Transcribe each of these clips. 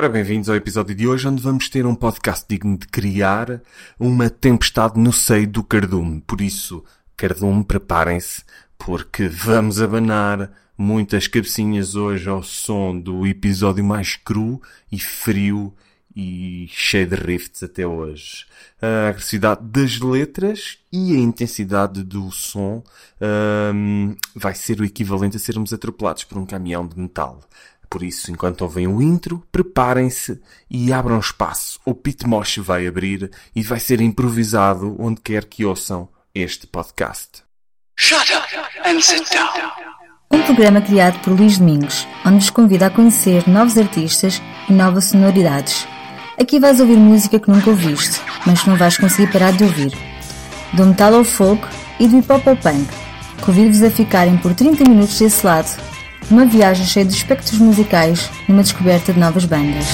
Ora, bem-vindos ao episódio de hoje, onde vamos ter um podcast digno de criar uma tempestade no seio do cardume. Por isso, cardume, preparem-se, porque vamos abanar muitas cabecinhas hoje ao som do episódio mais cru e frio e cheio de rifts até hoje. A agressividade das letras e a intensidade do som um, vai ser o equivalente a sermos atropelados por um caminhão de metal. Por isso, enquanto ouvem o intro, preparem-se e abram espaço. O Pit Mosh vai abrir e vai ser improvisado onde quer que ouçam este podcast. Shut up and sit down. Um programa criado por Luís Domingos, onde nos convida a conhecer novos artistas e novas sonoridades. Aqui vais ouvir música que nunca ouviste, mas que não vais conseguir parar de ouvir. Do metal ao folk e do hip hop ao punk. Convido-vos a ficarem por 30 minutos desse lado uma viagem cheia de espectros musicais numa descoberta de novas bandas.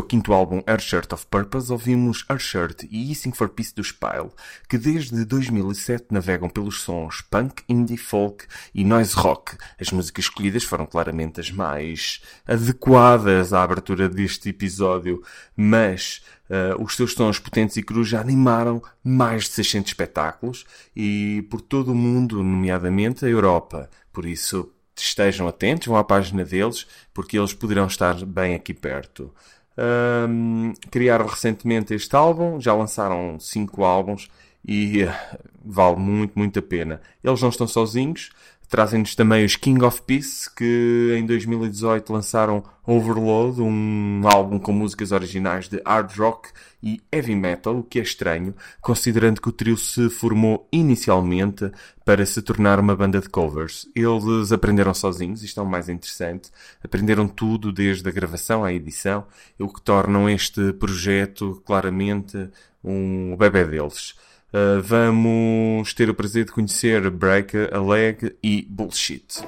Seu quinto álbum Her Shirt of Purpose, ouvimos Her Shirt e Easing for Peace do Spile, que desde 2007 navegam pelos sons punk, indie, folk e noise rock. As músicas escolhidas foram claramente as mais adequadas à abertura deste episódio, mas uh, os seus sons potentes e crus já animaram mais de 600 espetáculos e por todo o mundo, nomeadamente a Europa. Por isso, estejam atentos, vão à página deles, porque eles poderão estar bem aqui perto. Um, criaram recentemente este álbum, já lançaram cinco álbuns e uh, vale muito, muito a pena. Eles não estão sozinhos, Trazem-nos também os King of Peace, que em 2018 lançaram Overload, um álbum com músicas originais de hard rock e heavy metal, o que é estranho, considerando que o trio se formou inicialmente para se tornar uma banda de covers. Eles aprenderam sozinhos, isto é o mais interessante, aprenderam tudo desde a gravação à edição, o que tornam este projeto claramente um bebê deles. Uh, vamos ter o prazer de conhecer Break, Alleg e Bullshit.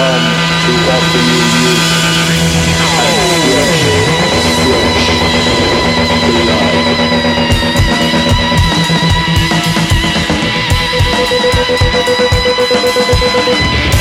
come to offer you youth and fresh.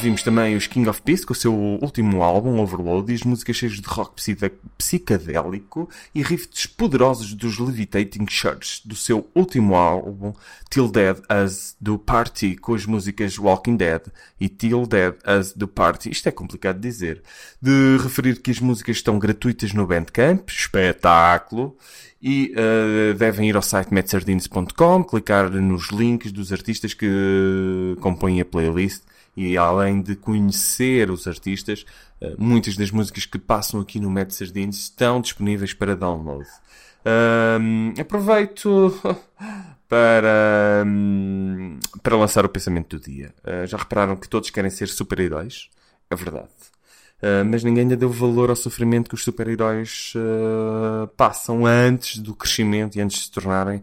Ouvimos também os King of Peace com o seu último álbum, Overload, e as músicas cheias de rock psicadélico e riffs poderosos dos Levitating Church, do seu último álbum, Till Dead As do Party, com as músicas Walking Dead e Till Dead As do Party. Isto é complicado de dizer. De referir que as músicas estão gratuitas no Bandcamp, espetáculo, e uh, devem ir ao site metsardines.com, clicar nos links dos artistas que compõem a playlist e além de conhecer os artistas, uh, muitas das músicas que passam aqui no Mad Sardines estão disponíveis para download. Uh, aproveito para, um, para lançar o pensamento do dia. Uh, já repararam que todos querem ser super-heróis? É verdade. Uh, mas ninguém ainda deu valor ao sofrimento que os super-heróis uh, passam antes do crescimento e antes de se tornarem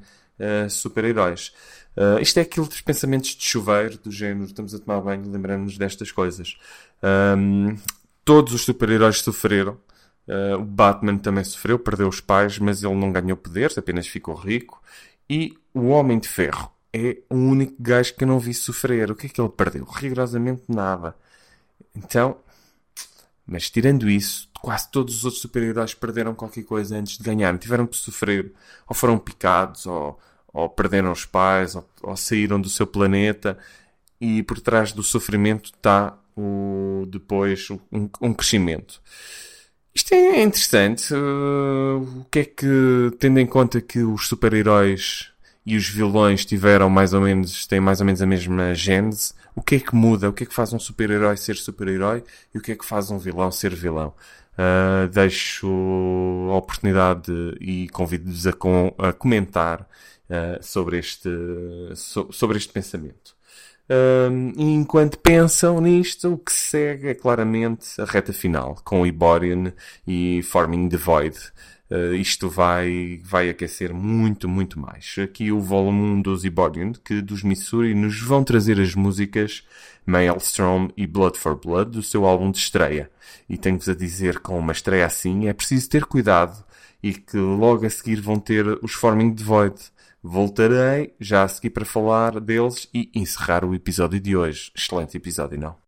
super-heróis. Uh, isto é aquilo dos pensamentos de chuveiro, do género, estamos a tomar banho, lembramos-nos destas coisas. Um, todos os super-heróis sofreram. Uh, o Batman também sofreu, perdeu os pais, mas ele não ganhou poderes, apenas ficou rico. E o Homem de Ferro é o único gajo que eu não vi sofrer. O que é que ele perdeu? Rigorosamente nada. Então, mas tirando isso, quase todos os outros super-heróis perderam qualquer coisa antes de ganhar. Tiveram que sofrer, ou foram picados, ou ou perderam os pais, ou, ou saíram do seu planeta, e por trás do sofrimento está o, depois um, um crescimento. Isto é interessante. Uh, o que é que, tendo em conta que os super-heróis e os vilões tiveram mais ou menos, têm mais ou menos a mesma gênese, o que é que muda? O que é que faz um super-herói ser super-herói e o que é que faz um vilão ser vilão? Uh, deixo a oportunidade e convido-vos a, com, a comentar uh, sobre, este, so, sobre este pensamento. Enquanto pensam nisto, o que segue é claramente a reta final, com Iborian e Forming the Void. Uh, isto vai, vai aquecer muito, muito mais. Aqui o volume 1 dos Iborian, que dos Missouri nos vão trazer as músicas Maelstrom e Blood for Blood do seu álbum de estreia. E tenho-vos a dizer, com uma estreia assim, é preciso ter cuidado e que logo a seguir vão ter os Forming the Void Voltarei já a seguir para falar deles e encerrar o episódio de hoje. Excelente episódio, não?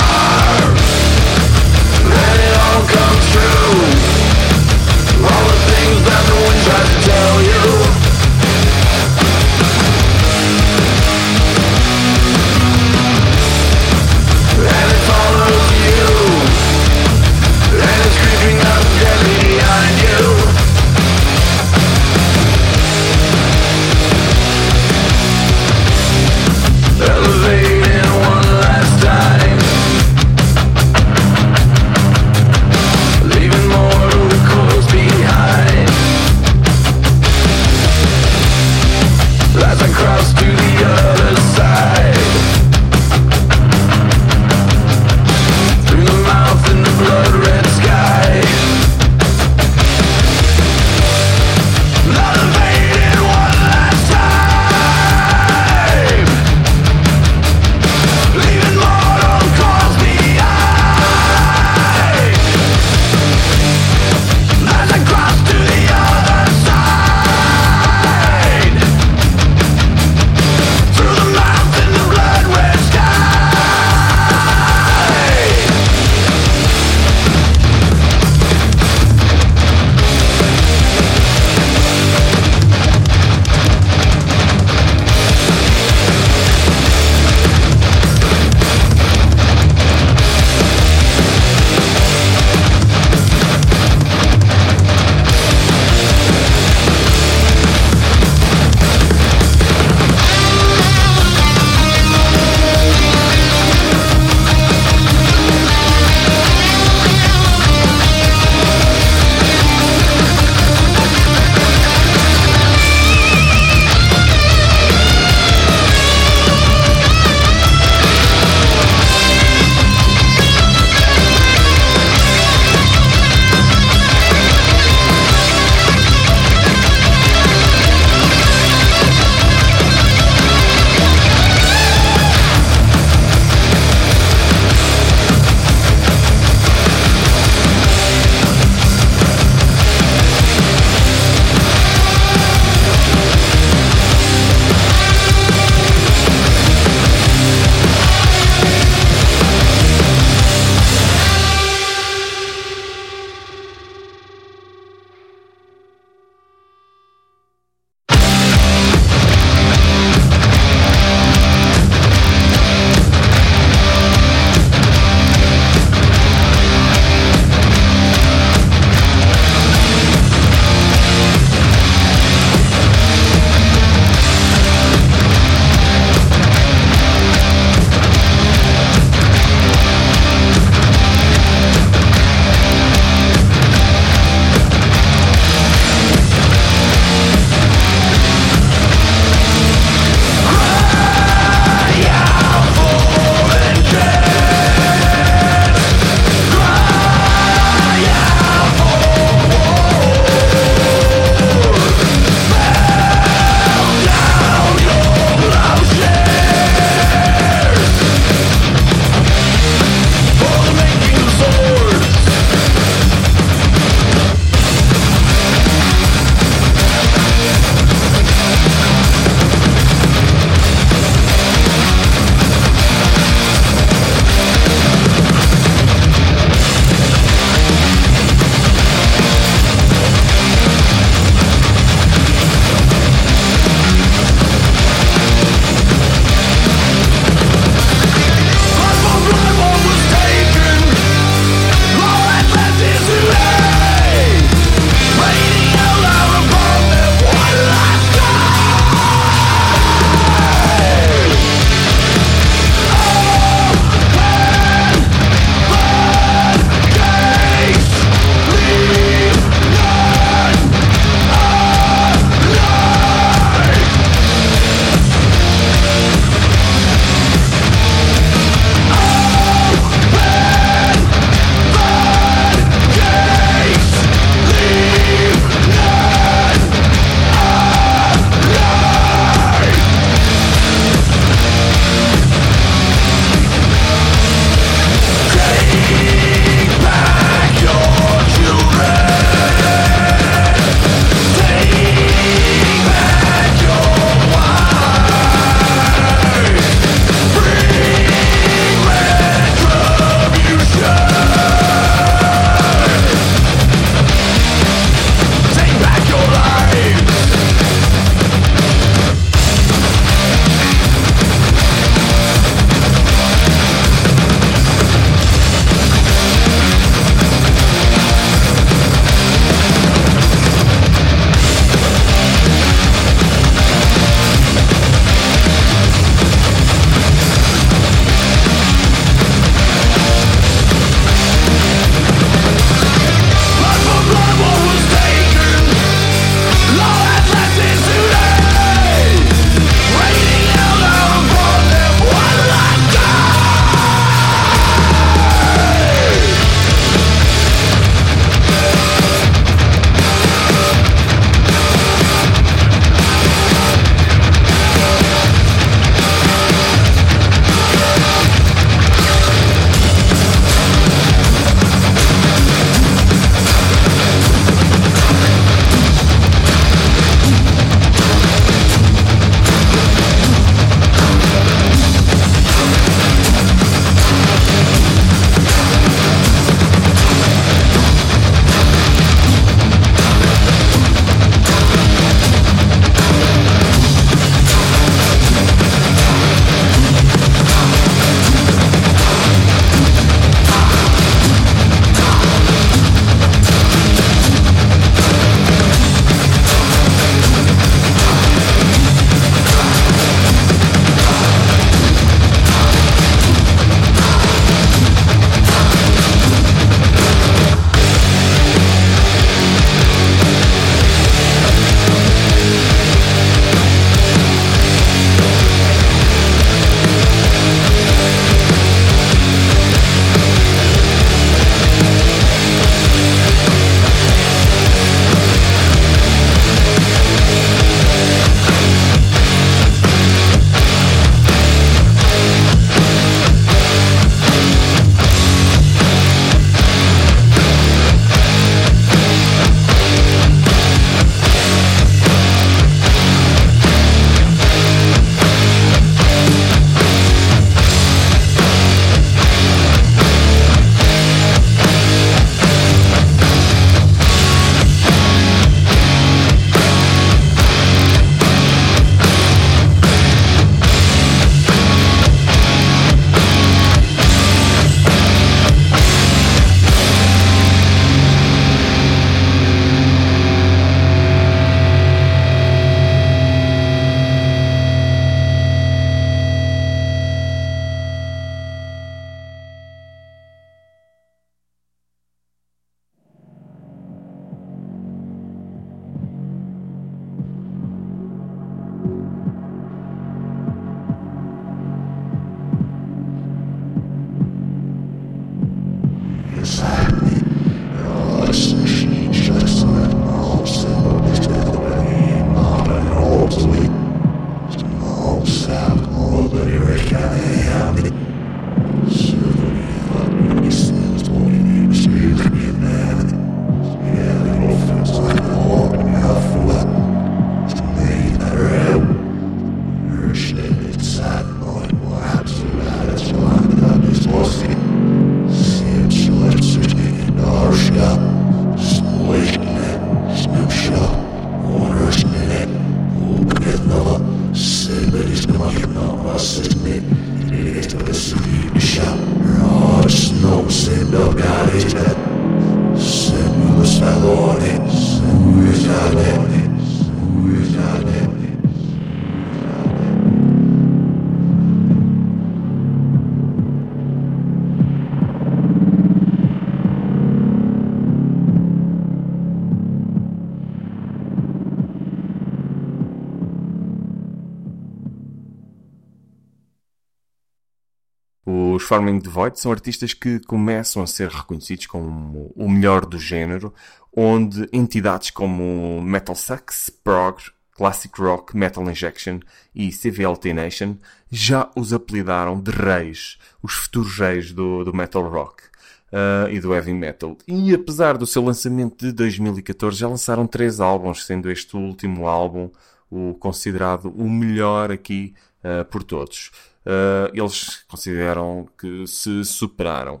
Os Forming the Void são artistas que começam a ser reconhecidos como o melhor do género, onde entidades como Metal Sucks, Prog, Classic Rock, Metal Injection e CVLT Nation já os apelidaram de reis, os futuros reis do, do metal rock. Uh, e do heavy metal. E apesar do seu lançamento de 2014, já lançaram três álbuns, sendo este último álbum o considerado o melhor aqui uh, por todos uh, eles consideram que se superaram.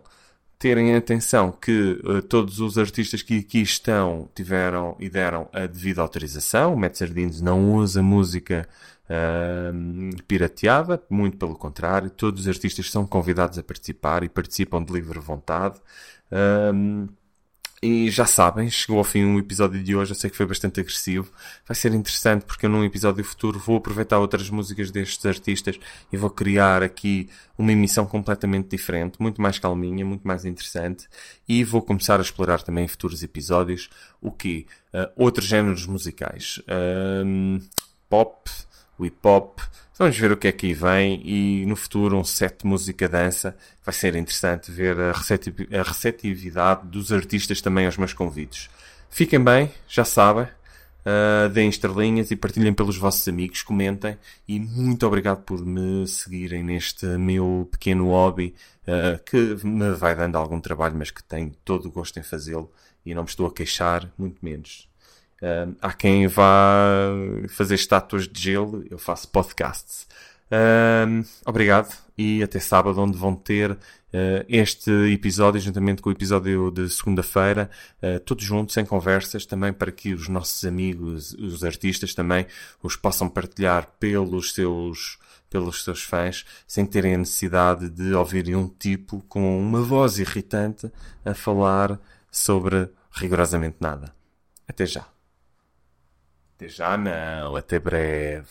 Terem atenção que uh, todos os artistas que aqui estão tiveram e deram a devida autorização. O Matt Sardines não usa música uh, pirateada, muito pelo contrário. Todos os artistas são convidados a participar e participam de livre vontade. E já sabem, chegou ao fim o episódio de hoje. Eu sei que foi bastante agressivo. Vai ser interessante porque eu num episódio futuro vou aproveitar outras músicas destes artistas e vou criar aqui uma emissão completamente diferente, muito mais calminha, muito mais interessante. E vou começar a explorar também em futuros episódios o que? Uh, outros géneros musicais. Uh, pop, hip hop, Vamos ver o que é que aí vem e no futuro um set de música dança. Vai ser interessante ver a, a receptividade dos artistas também aos meus convites. Fiquem bem, já sabem. Uh, deem estrelinhas e partilhem pelos vossos amigos, comentem e muito obrigado por me seguirem neste meu pequeno hobby uh, que me vai dando algum trabalho, mas que tenho todo o gosto em fazê-lo e não me estou a queixar, muito menos. Uh, há quem vá fazer estátuas de gelo, eu faço podcasts. Uh, obrigado e até sábado, onde vão ter uh, este episódio, juntamente com o episódio de segunda-feira, uh, todos juntos, sem conversas, também para que os nossos amigos, os artistas também, os possam partilhar pelos seus pelos seus fãs, sem terem a necessidade de ouvirem um tipo com uma voz irritante a falar sobre rigorosamente nada. Até já. Até já não, até breve.